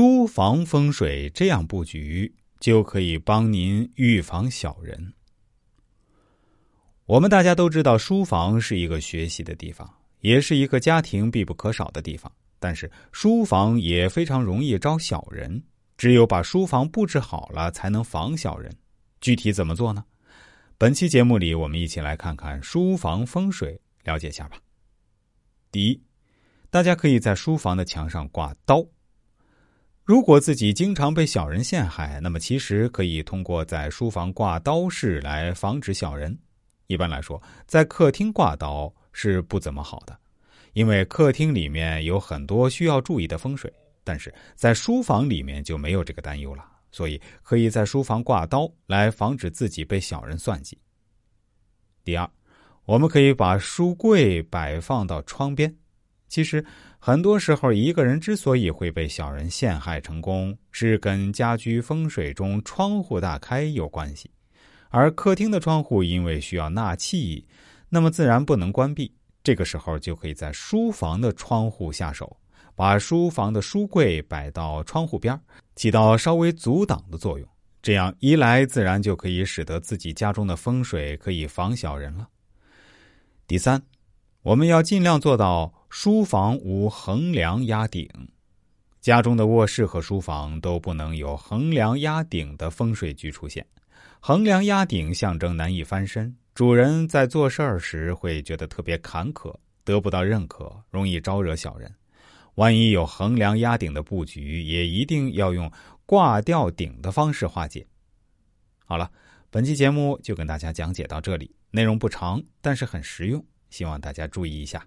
书房风水这样布局，就可以帮您预防小人。我们大家都知道，书房是一个学习的地方，也是一个家庭必不可少的地方。但是，书房也非常容易招小人，只有把书房布置好了，才能防小人。具体怎么做呢？本期节目里，我们一起来看看书房风水，了解一下吧。第一，大家可以在书房的墙上挂刀。如果自己经常被小人陷害，那么其实可以通过在书房挂刀饰来防止小人。一般来说，在客厅挂刀是不怎么好的，因为客厅里面有很多需要注意的风水。但是在书房里面就没有这个担忧了，所以可以在书房挂刀来防止自己被小人算计。第二，我们可以把书柜摆放到窗边。其实，很多时候，一个人之所以会被小人陷害成功，是跟家居风水中窗户大开有关系。而客厅的窗户因为需要纳气，那么自然不能关闭。这个时候，就可以在书房的窗户下手，把书房的书柜摆到窗户边起到稍微阻挡的作用。这样一来，自然就可以使得自己家中的风水可以防小人了。第三，我们要尽量做到。书房无横梁压顶，家中的卧室和书房都不能有横梁压顶的风水局出现。横梁压顶象征难以翻身，主人在做事儿时会觉得特别坎坷，得不到认可，容易招惹小人。万一有横梁压顶的布局，也一定要用挂吊顶的方式化解。好了，本期节目就跟大家讲解到这里，内容不长，但是很实用，希望大家注意一下。